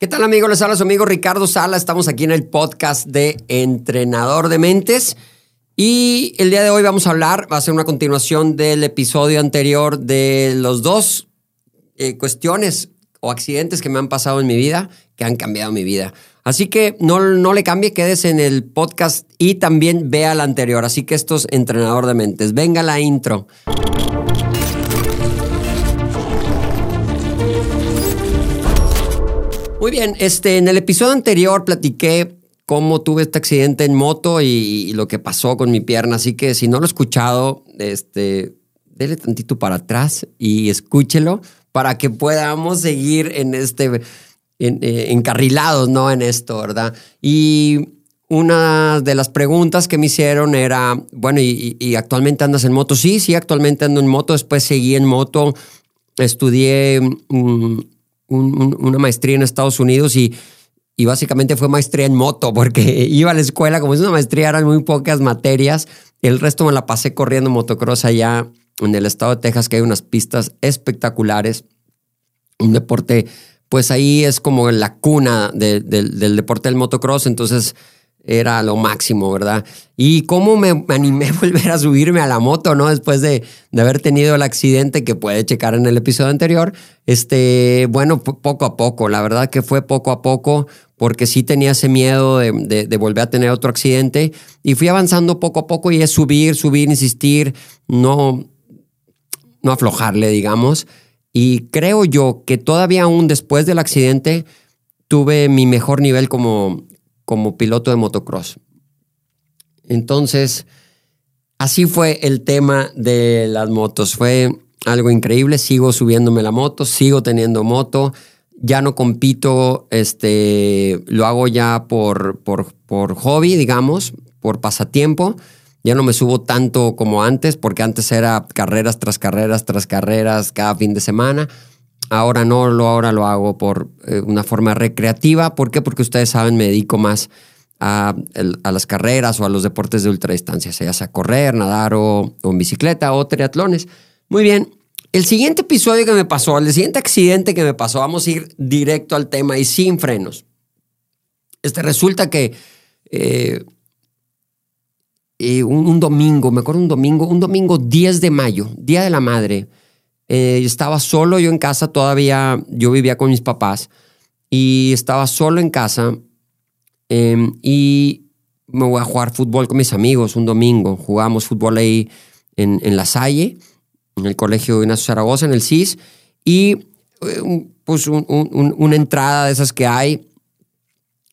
¿Qué tal amigos? Les habla su amigo Ricardo Sala. Estamos aquí en el podcast de Entrenador de Mentes. Y el día de hoy vamos a hablar, va a ser una continuación del episodio anterior de los dos eh, cuestiones o accidentes que me han pasado en mi vida, que han cambiado mi vida. Así que no, no le cambie, quédese en el podcast y también vea la anterior. Así que esto es Entrenador de Mentes. Venga la intro. Muy bien, este, en el episodio anterior platiqué cómo tuve este accidente en moto y, lo que pasó con mi pierna. Así que si no lo he escuchado, este, dele tantito para atrás y escúchelo para que podamos seguir en este, eh, encarrilados, ¿no? En esto, ¿verdad? Y una de las preguntas que me hicieron era, bueno, ¿y, actualmente andas en moto? Sí, sí, actualmente ando en moto. Después seguí en moto, estudié... Una maestría en Estados Unidos y, y básicamente fue maestría en moto, porque iba a la escuela, como es una maestría, eran muy pocas materias. El resto me la pasé corriendo motocross allá en el estado de Texas, que hay unas pistas espectaculares. Un deporte, pues ahí es como la cuna del deporte del motocross. Entonces, era lo máximo, ¿verdad? Y cómo me, animé a volver a subirme a la moto, ¿no? Después de, haber tenido el accidente que puede checar en el episodio anterior. Este, bueno, poco a poco, la verdad que fue poco a poco, porque sí tenía ese miedo de, de, volver a tener otro accidente. Y fui avanzando poco a poco y es subir, subir, insistir, no, no aflojarle, digamos. Y creo yo que todavía aún después del accidente tuve mi mejor nivel como como piloto de motocross. Entonces, así fue el tema de las motos. Fue algo increíble. Sigo subiéndome la moto, sigo teniendo moto. Ya no compito, este, lo hago ya por, por, por hobby, digamos, por pasatiempo. Ya no me subo tanto como antes, porque antes era carreras tras carreras tras carreras cada fin de semana. Ahora no, lo, ahora lo hago por eh, una forma recreativa. ¿Por qué? Porque ustedes saben, me dedico más a, las carreras o a los deportes de ultradistancia, sea sea correr, nadar o, en bicicleta o triatlones. Muy bien, el siguiente episodio que me pasó, el siguiente accidente que me pasó, vamos a ir directo al tema y sin frenos. Este resulta que eh, eh, un, domingo, me acuerdo un domingo, un domingo 10 de mayo, Día de la Madre, eh, estaba solo yo en casa, todavía yo vivía con mis papás y estaba solo en casa em, y me voy a jugar fútbol con mis amigos un domingo. Jugamos fútbol ahí en, La Salle, en el Colegio Ignacio Zaragoza, en el CIS, y eh, pues una entrada de esas que hay.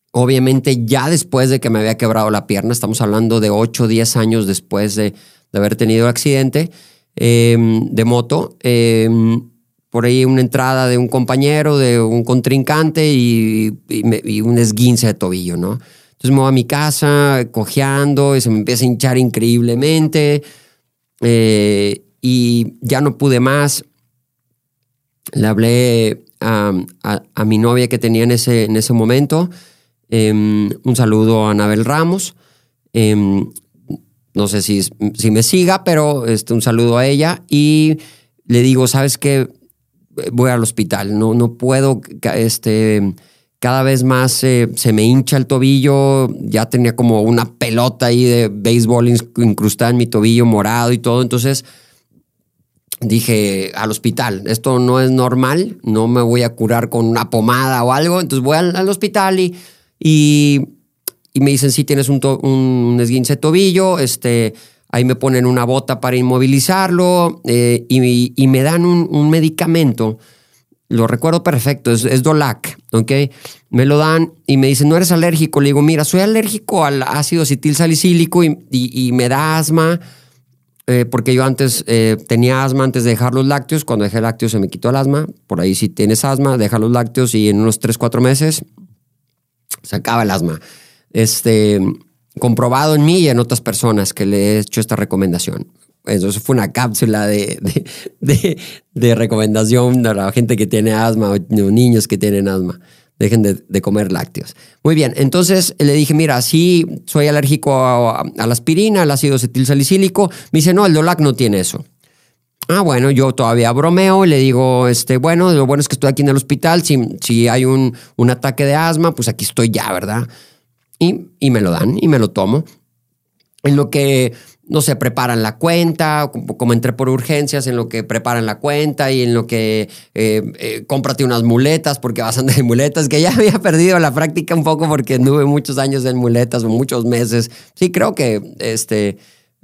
Obviamente ya después de que me había quebrado la pierna, estamos hablando de 8 o 10 años después de, de haber tenido el accidente, Em, de moto. Em, por ahí una entrada de un compañero, de un contrincante y, un esguince de tobillo, ¿no? Entonces me voy a mi casa cojeando y se me empieza a hinchar increíblemente eh, y ya no pude más. Le hablé a, mi novia que tenía en ese, en ese momento. Em, un saludo a Anabel Ramos. No sé si, si me siga, pero este, un saludo a ella. Y le digo, ¿sabes qué? Voy al hospital, no, no puedo, este, cada vez más se me hincha el tobillo, ya tenía como una pelota ahí de béisbol incrustada en mi tobillo morado y todo, entonces dije al hospital, esto no es normal, no me voy a curar con una pomada o algo, entonces voy al, hospital y, y y me dicen, sí, tienes un, esguince de tobillo, este, ahí me ponen una bota para inmovilizarlo eh, y, me dan un, medicamento, lo recuerdo perfecto, es, Dolac, ¿ok? Me lo dan y me dicen, no eres alérgico. Le digo, mira, soy alérgico al ácido acetil salicílico y, me da asma, eh, porque yo antes eh, tenía asma antes de dejar los lácteos. Cuando dejé lácteos se me quitó el asma. Por ahí si tienes asma, deja los lácteos y en unos 3, 4 meses se acaba el asma este, comprobado en mí y en otras personas que le he hecho esta recomendación. Eso fue una cápsula de, de, recomendación de la gente que tiene asma o niños que tienen asma. Dejen de, comer lácteos. Muy bien, entonces le dije, mira, sí, soy alérgico a, la aspirina, al ácido acetilsalicílico. Me dice, no, el Dolac no tiene eso. Ah, bueno, yo todavía bromeo y le digo, este, bueno, lo bueno es que estoy aquí en el hospital. Si, si hay un, un ataque de asma, pues aquí estoy ya, ¿verdad? Y, y me lo dan y me lo tomo. En lo que no sé, preparan la cuenta, como, entré por urgencias, en lo que preparan la cuenta y en lo que eh, eh, cómprate unas muletas porque vas a andar en muletas, que ya había perdido la práctica un poco porque anduve muchos años en muletas o muchos meses. Sí, creo que este,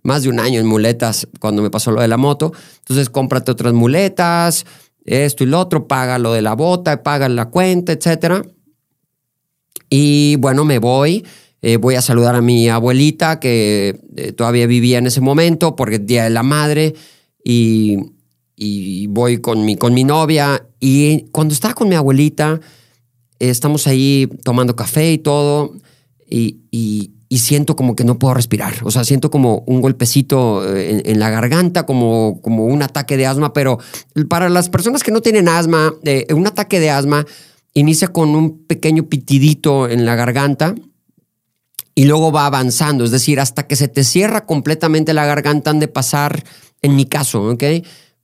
más de un año en muletas cuando me pasó lo de la moto. Entonces, cómprate otras muletas, esto y lo otro, paga lo de la bota, paga la cuenta, etcétera. Y bueno, me voy eh, voy a saludar a mi abuelita que eh, todavía vivía en ese momento porque es Día de la Madre y, voy con mi, con mi novia. Y cuando estaba con mi abuelita estamos ahí tomando café y todo y, siento como que no puedo respirar, o sea, siento como un golpecito eh, en, la garganta, como, como un ataque de asma, pero para las personas que no tienen asma, un ataque de asma inicia con un pequeño pitidito en la garganta y luego va avanzando, es decir, hasta que se te cierra completamente la garganta han de pasar, en mi caso, ¿ok?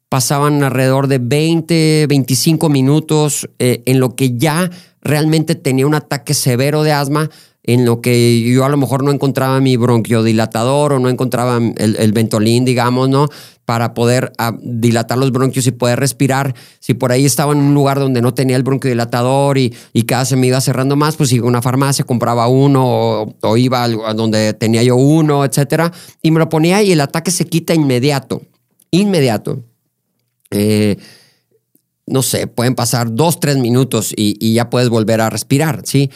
Pasaban alrededor de 20, 25 minutos eh, en lo que ya realmente tenía un ataque severo de asma, en lo que yo a lo mejor no encontraba mi bronquiodilatador o no encontraba el, el ventolín, digamos, ¿no? Para poder ah, dilatar los bronquios y poder respirar. Si por ahí estaba en un lugar donde no tenía el bronquiodilatador y, y cada se me iba cerrando más, pues iba a una farmacia, compraba uno o, iba a donde tenía yo uno, etcétera, y me lo ponía y el ataque se quita inmediato. Inmediato. Eh, no sé, pueden pasar dos, tres minutos y, y ya puedes volver a respirar, ¿sí?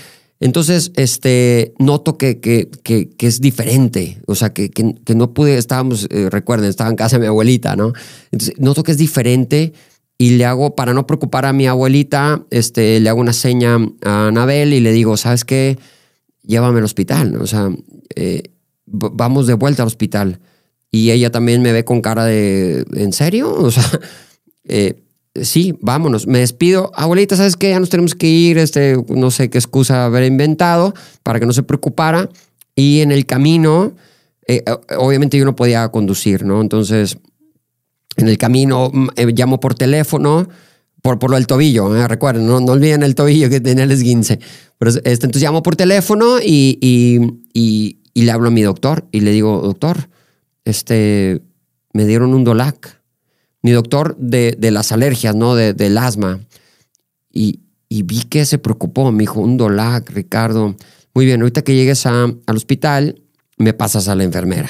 Entonces, este, noto que, que, que, es diferente, o sea, que, no pude, estábamos, eh, recuerden, estaba en casa de mi abuelita, ¿no? Entonces, noto que es diferente y le hago, para no preocupar a mi abuelita, este, le hago una seña a Anabel y le digo, ¿sabes qué? Llévame al hospital, o sea, eh, vamos de vuelta al hospital. Y ella también me ve con cara de, ¿en serio? O sea, eh, sí, vámonos. Me despido. Abuelita, ¿sabes qué? Ya nos tenemos que ir. Este, no sé qué excusa haber inventado para que no se preocupara. Y en el camino, eh, obviamente yo no podía conducir, ¿no? Entonces, en el camino mm, eh, llamo por teléfono. Por, por lo del tobillo, ¿eh? recuerden, no, no olviden el tobillo que tenía el esguince. Pero, este, entonces llamo por teléfono y, y, y, y, le hablo a mi doctor y le digo, doctor, este, me dieron un Dolac mi doctor de, las alergias, ¿no? De, del asma. Y, vi que se preocupó. Me dijo, un Dolac, Ricardo. Muy bien, ahorita que llegues al hospital, me pasas a la enfermera.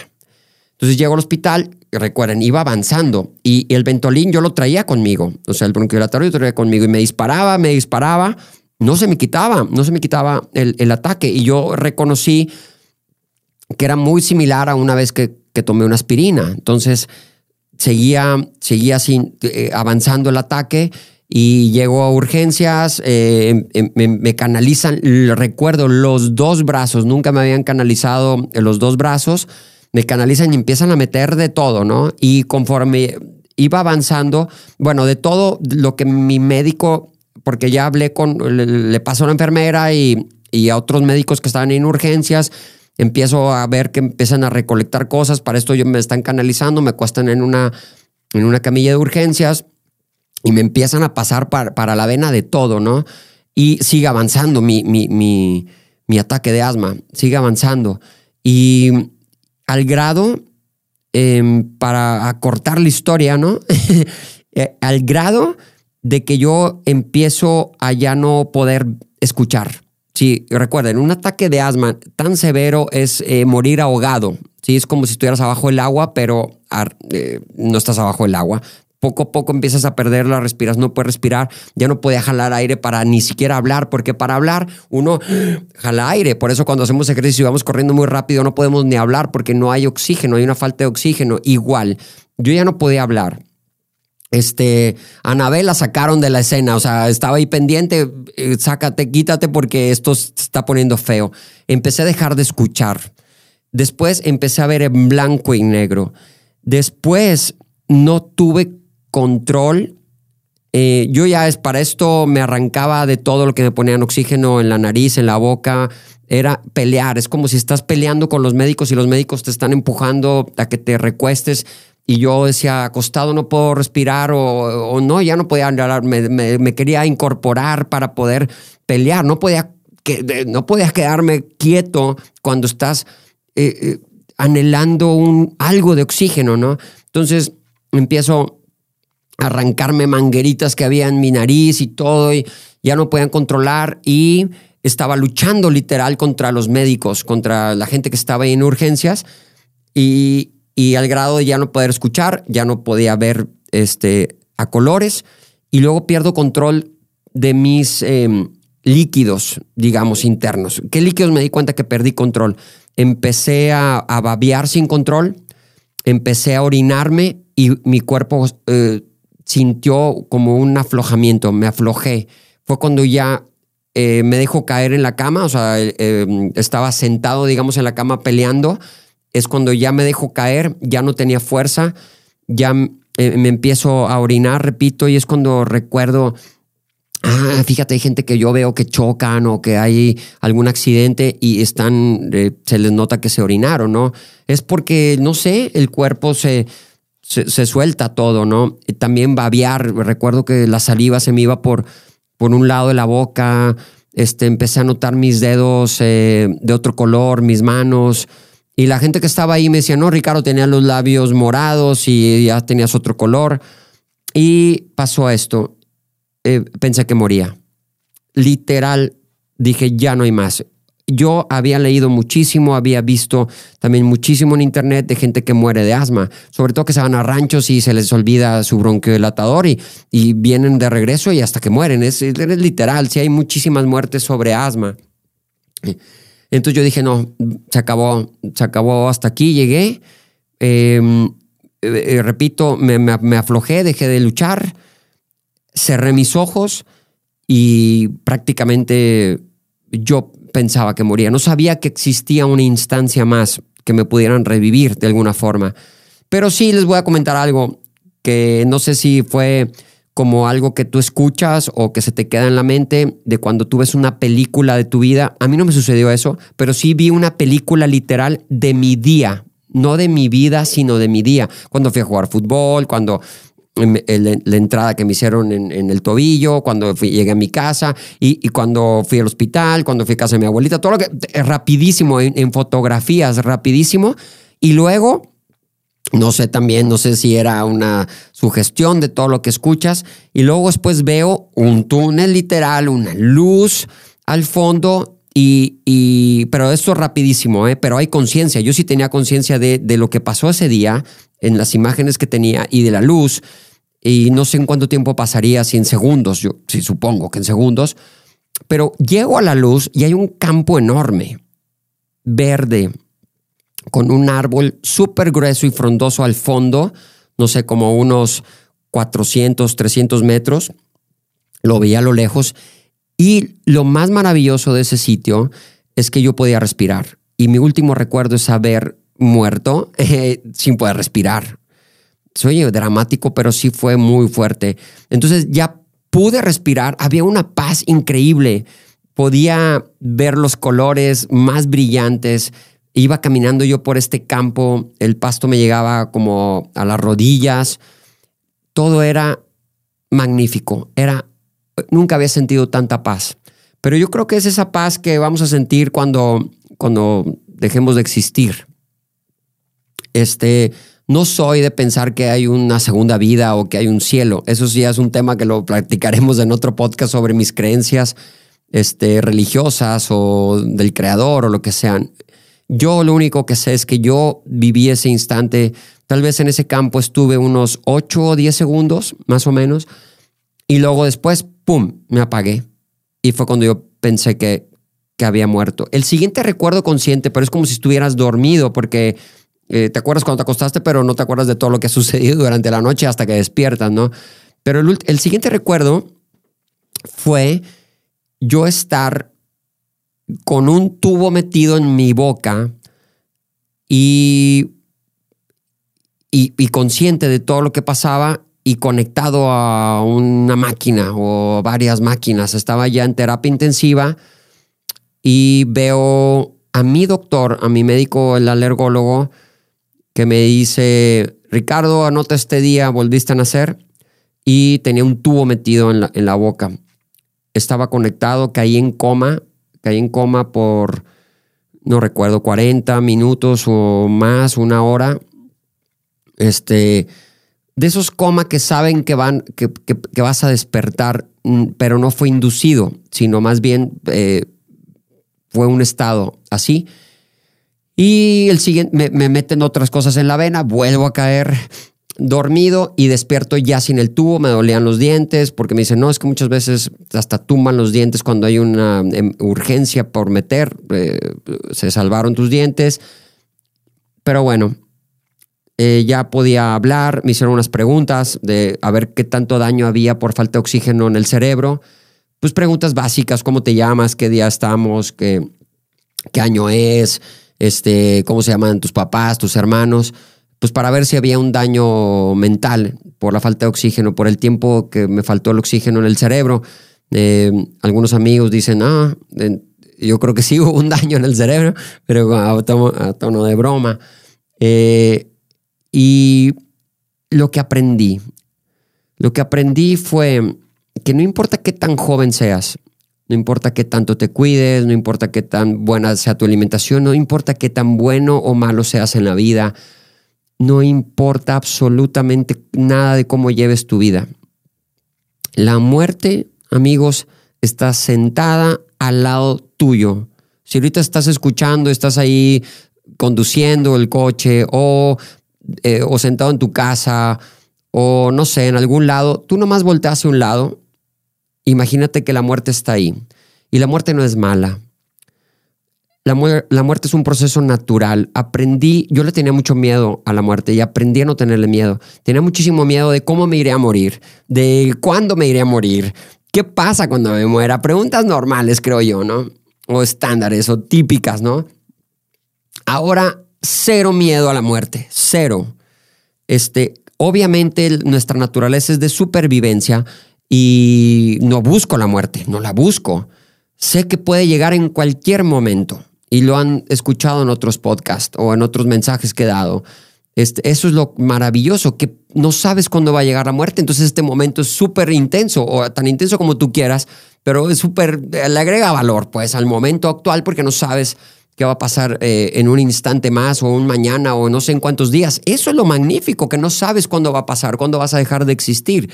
Entonces llego al hospital, recuerden, iba avanzando y el Ventolín yo lo traía conmigo. O sea, el bronquiolatorio lo traía conmigo y me disparaba, me disparaba. No se me quitaba, no se me quitaba el, el ataque. Y yo reconocí que era muy similar a una vez que, que tomé una aspirina. Entonces, seguía, seguía sin, eh, avanzando el ataque y llegó a urgencias, eh, em, em, me, canalizan, recuerdo, los dos brazos, nunca me habían canalizado los dos brazos, me canalizan y empiezan a meter de todo, ¿no? Y conforme iba avanzando, bueno, de todo lo que mi médico, porque ya hablé con, le, pasó a la enfermera y, y a otros médicos que estaban en urgencias, empiezo a ver que empiezan a recolectar cosas, para esto yo me están canalizando, me cuestan en una, en una camilla de urgencias y me empiezan a pasar para, la vena de todo, ¿no? Y sigue avanzando mi, mi, mi, ataque de asma, sigue avanzando. Y al grado, em, para acortar la historia, ¿no? Eh, al grado de que yo empiezo a ya no poder escuchar. Sí, recuerden, un ataque de asma tan severo es eh, morir ahogado. Sí, es como si estuvieras abajo del agua, pero eh, no estás abajo del agua. Poco a poco empiezas a perder la respiración, no puedes respirar, ya no puedes jalar aire para ni siquiera hablar, porque para hablar uno jala aire. Por eso cuando hacemos ejercicio y vamos corriendo muy rápido no podemos ni hablar porque no hay oxígeno, hay una falta de oxígeno. Igual, yo ya no podía hablar este, Anabel la sacaron de la escena, o sea, estaba ahí pendiente, eh, sácate, quítate porque esto se está poniendo feo. Empecé a dejar de escuchar. Después empecé a ver en blanco y negro. Después no tuve control. Eh, yo ya es para esto me arrancaba de todo lo que me ponían oxígeno en la nariz, en la boca. Era pelear. Es como si estás peleando con los médicos y los médicos te están empujando a que te recuestes y yo decía, acostado no puedo respirar o, no, ya no podía andar, me, me, quería incorporar para poder pelear, no podía, que, no podías quedarme quieto cuando estás eh, eh, anhelando un, algo de oxígeno, ¿no? Entonces empiezo a arrancarme mangueritas que había en mi nariz y todo, y ya no podían controlar y estaba luchando literal contra los médicos, contra la gente que estaba ahí en urgencias y, y al grado de ya no poder escuchar, ya no podía ver este, a colores y luego pierdo control de mis em, líquidos, digamos, internos. ¿Qué líquidos me di cuenta que perdí control? Empecé a, a babear sin control, empecé a orinarme y mi cuerpo eh, sintió como un aflojamiento, me aflojé. Fue cuando ya eh, me dejó caer en la cama, o sea, em, estaba sentado, digamos, en la cama peleando es cuando ya me dejo caer, ya no tenía fuerza, ya eh, me empiezo a orinar, repito, y es cuando recuerdo, ah, fíjate, hay gente que yo veo que chocan o que hay algún accidente y están, eh, se les nota que se orinaron, ¿no? Es porque, no sé, el cuerpo se, se, suelta todo, ¿no? También babear, recuerdo que la saliva se me iba por, por un lado de la boca, este, empecé a notar mis dedos eh, de otro color, mis manos, y la gente que estaba ahí me decía, no, Ricardo tenía los labios morados y ya tenías otro color. Y pasó esto. Eh, pensé que moría. Literal, dije, ya no hay más. Yo había leído muchísimo, había visto también muchísimo en internet de gente que muere de asma, sobre todo que se van a ranchos y se les olvida su bronquiodilatador y, y vienen de regreso y hasta que mueren. Es, literal, sí hay muchísimas muertes sobre asma. Entonces yo dije, no, se acabó, se acabó hasta aquí, llegué. Em, eh, repito, me, aflojé, dejé de luchar, cerré mis ojos y prácticamente yo pensaba que moría. No sabía que existía una instancia más que me pudieran revivir de alguna forma. Pero sí les voy a comentar algo que no sé si fue como algo que tú escuchas o que se te queda en la mente de cuando tú ves una película de tu vida. A mí no me sucedió eso, pero sí vi una película literal de mi día, no de mi vida, sino de mi día. Cuando fui a jugar fútbol, cuando la entrada que me hicieron en, el tobillo, cuando llegué a mi casa y, cuando fui al hospital, cuando fui a casa de mi abuelita, todo lo que es rapidísimo, en fotografías, rapidísimo. Y luego no sé también, no sé si era una sugestión de todo lo que escuchas. Y luego después veo un túnel literal, una luz al fondo. Y, pero esto es rapidísimo, ¿eh? pero hay conciencia. Yo sí tenía conciencia de, de lo que pasó ese día en las imágenes que tenía y de la luz. Y no sé en cuánto tiempo pasaría, si en segundos, yo sí supongo que en segundos. Pero llego a la luz y hay un campo enorme, verde, con un árbol súper grueso y frondoso al fondo, no sé, como unos 400, 300 metros. Lo veía a lo lejos. Y lo más maravilloso de ese sitio es que yo podía respirar. Y mi último recuerdo es haber muerto eh, sin poder respirar. Soy dramático, pero sí fue muy fuerte. Entonces ya pude respirar, había una paz increíble. Podía ver los colores más brillantes, Iba caminando yo por este campo, el pasto me llegaba como a las rodillas, todo era magnífico, era nunca había sentido tanta paz. Pero yo creo que es esa paz que vamos a sentir cuando cuando dejemos de existir. Este, no soy de pensar que hay una segunda vida o que hay un cielo. Eso sí es un tema que lo platicaremos en otro podcast sobre mis creencias este, religiosas o del creador o lo que sean. Yo lo único que sé es que yo viví ese instante, tal vez en ese campo estuve unos 8 o 10 segundos, más o menos, y luego después, ¡pum!, me apagué. Y fue cuando yo pensé que, que había muerto. El siguiente recuerdo consciente, pero es como si estuvieras dormido, porque eh, te acuerdas cuando te acostaste, pero no te acuerdas de todo lo que ha sucedido durante la noche hasta que despiertas, ¿no? Pero el, el siguiente recuerdo fue yo estar con un tubo metido en mi boca y, y, consciente de todo lo que pasaba y conectado a una máquina o varias máquinas. Estaba ya en terapia intensiva y veo a mi doctor, a mi médico, el alergólogo, que me dice, Ricardo, anota este día, volviste a nacer y tenía un tubo metido en la, en la boca. Estaba conectado, caí en coma, caí en coma por, no recuerdo, 40 minutos o más, una hora. Este, de esos coma que saben que, van, que, que, vas a despertar, mm, pero no fue inducido, sino más bien eh, fue un estado así. Y el siguiente, me, me, meten otras cosas en la vena, vuelvo a caer dormido y despierto ya sin el tubo, me dolían los dientes, porque me dicen, no, es que muchas veces hasta tumban los dientes cuando hay una em, urgencia por meter, eh, se salvaron tus dientes. Pero bueno, eh, ya podía hablar, me hicieron unas preguntas de a ver qué tanto daño había por falta de oxígeno en el cerebro. Pues preguntas básicas, ¿cómo te llamas? ¿Qué día estamos? ¿Qué, qué año es? Este, ¿Cómo se llaman tus papás, tus hermanos? Pues para ver si había un daño mental por la falta de oxígeno, por el tiempo que me faltó el oxígeno en el cerebro. Eh, algunos amigos dicen, ah, yo creo que sí hubo un daño en el cerebro, pero a tono, a de broma. Eh, y lo que aprendí, lo que aprendí fue que no importa qué tan joven seas, no importa qué tanto te cuides, no importa qué tan buena sea tu alimentación, no importa qué tan bueno o malo seas en la vida, no importa absolutamente nada de cómo lleves tu vida. La muerte, amigos, está sentada al lado tuyo. Si ahorita estás escuchando, estás ahí conduciendo el coche o eh, o sentado en tu casa o no sé, en algún lado, tú nomás volteas hacia un lado, imagínate que la muerte está ahí. Y la muerte no es mala. La, la, muerte es un proceso natural. Aprendí, yo le tenía mucho miedo a la muerte y aprendí a no tenerle miedo. Tenía muchísimo miedo de cómo me iré a morir, de cuándo me iré a morir, qué pasa cuando me muera. Preguntas normales, creo yo, ¿no? O estándares o típicas, ¿no? Ahora cero miedo a la muerte, cero. Este, obviamente nuestra naturaleza es de supervivencia y no busco la muerte, no la busco. Sé que puede llegar en cualquier momento y lo han escuchado en otros podcasts o en otros mensajes que he dado. Este, eso es lo maravilloso, que no sabes cuándo va a llegar la muerte, entonces este momento es súper intenso o tan intenso como tú quieras, pero es súper, le agrega valor pues al momento actual porque no sabes qué va a pasar eh, en un instante más o un mañana o no sé en cuántos días. Eso es lo magnífico, que no sabes cuándo va a pasar, cuándo vas a dejar de existir.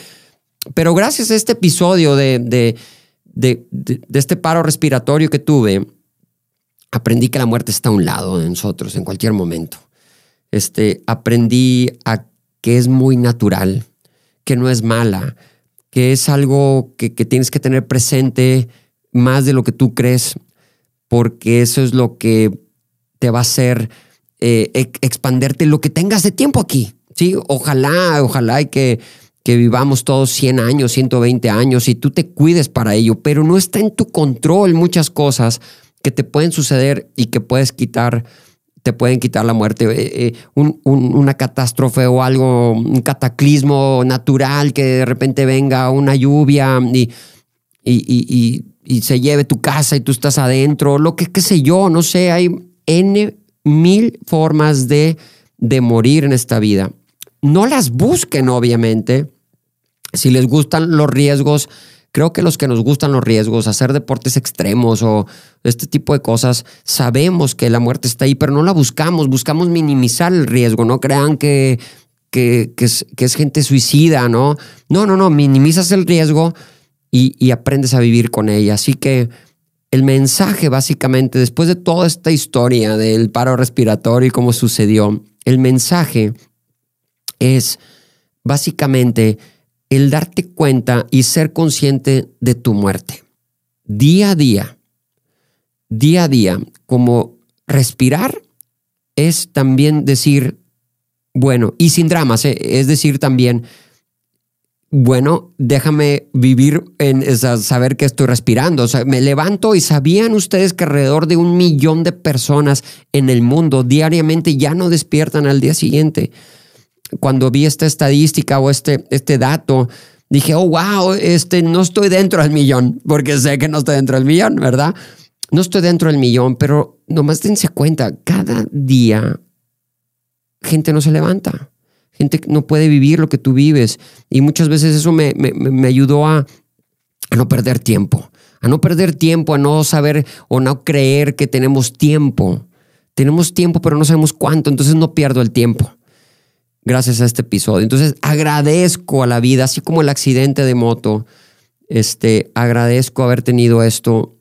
Pero gracias a este episodio de, de, de, de este paro respiratorio que tuve, aprendí que la muerte está a un lado de nosotros en cualquier momento. Este, aprendí a que es muy natural, que no es mala, que es algo que, que tienes que tener presente más de lo que tú crees porque eso es lo que te va a hacer eh, expanderte lo que tengas de tiempo aquí. ¿sí? Ojalá, ojalá y que, que vivamos todos 100 años, 120 años y tú te cuides para ello, pero no está en tu control muchas cosas que te pueden suceder y que puedes quitar, te pueden quitar la muerte. Eh, eh, una catástrofe o algo, un cataclismo natural que de repente venga una lluvia y, y y se lleve tu casa y tú estás adentro, lo que qué sé yo, no sé, hay N mil formas de, de morir en esta vida. No las busquen, obviamente. Si les gustan los riesgos, creo que los que nos gustan los riesgos, hacer deportes extremos o este tipo de cosas, sabemos que la muerte está ahí, pero no la buscamos, buscamos minimizar el riesgo, no crean que, que, es gente suicida, ¿no? No, no, no, minimizas el riesgo y, aprendes a vivir con ella. Así que el mensaje básicamente, después de toda esta historia del paro respiratorio y cómo sucedió, el mensaje es básicamente el darte cuenta y ser consciente de tu muerte. Día a día, día a día, como respirar es también decir, bueno, y sin dramas, ¿eh? es decir también, bueno, déjame vivir en saber que estoy respirando. O sea, me levanto y sabían ustedes que alrededor de un millón de personas en el mundo diariamente ya no despiertan al día siguiente. Cuando vi esta estadística o este, este dato, dije, oh, wow, este, no estoy dentro del millón, porque sé que no estoy dentro del millón, ¿verdad? No estoy dentro del millón, pero nomás dense cuenta, cada día gente no se levanta gente no puede vivir lo que tú vives. Y muchas veces eso me, me, ayudó a, a no perder tiempo, a no perder tiempo, a no saber o no creer que tenemos tiempo. Tenemos tiempo, pero no sabemos cuánto, entonces no pierdo el tiempo gracias a este episodio. Entonces agradezco a la vida, así como el accidente de moto, este, agradezco haber tenido esto.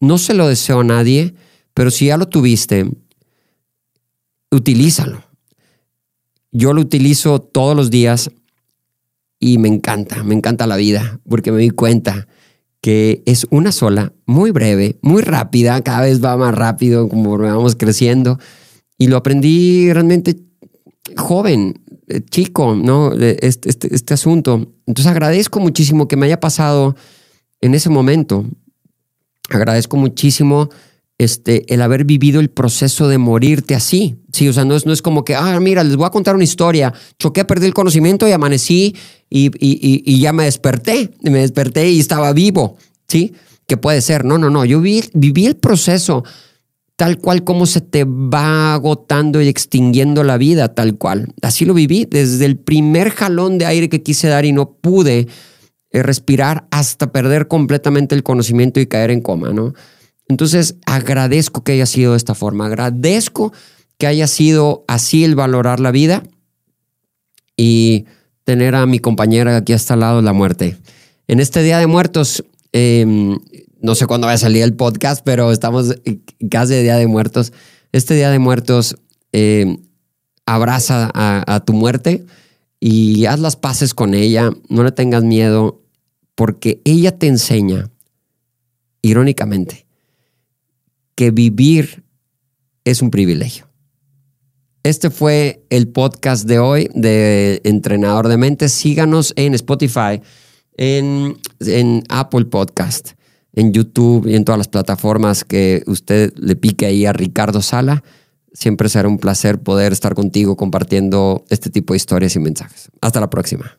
No se lo deseo a nadie, pero si ya lo tuviste, utilízalo. Yo lo utilizo todos los días y me encanta, me encanta la vida, porque me di cuenta que es una sola, muy breve, muy rápida, cada vez va más rápido como vamos creciendo. Y lo aprendí realmente joven, eh, chico, ¿no? Este, este, este, asunto. Entonces agradezco muchísimo que me haya pasado en ese momento. Agradezco muchísimo este, el haber vivido el proceso de morirte así. Sí, o sea, no es, no es como que, ah, mira, les voy a contar una historia. Choqué, perdí el conocimiento y amanecí y, y, ya me desperté. Me desperté y estaba vivo. Sí, que puede ser. No, no, no. Yo vi, viví el proceso tal cual como se te va agotando y extinguiendo la vida, tal cual. Así lo viví desde el primer jalón de aire que quise dar y no pude eh, respirar hasta perder completamente el conocimiento y caer en coma, ¿no? Entonces agradezco que haya sido de esta forma, agradezco que haya sido así el valorar la vida y tener a mi compañera aquí hasta al lado la muerte. En este Día de Muertos, eh, no sé cuándo va a salir el podcast, pero estamos casi de Día de Muertos. Este Día de Muertos, eh, abraza a, tu muerte y haz las paces con ella, no le tengas miedo, porque ella te enseña, irónicamente, que vivir es un privilegio. Este fue el podcast de hoy de Entrenador de Mente. Síganos en Spotify, en, en Apple Podcast en YouTube y en todas las plataformas que usted le pique ahí a Ricardo Sala. Siempre será un placer poder estar contigo compartiendo este tipo de historias y mensajes. Hasta la próxima.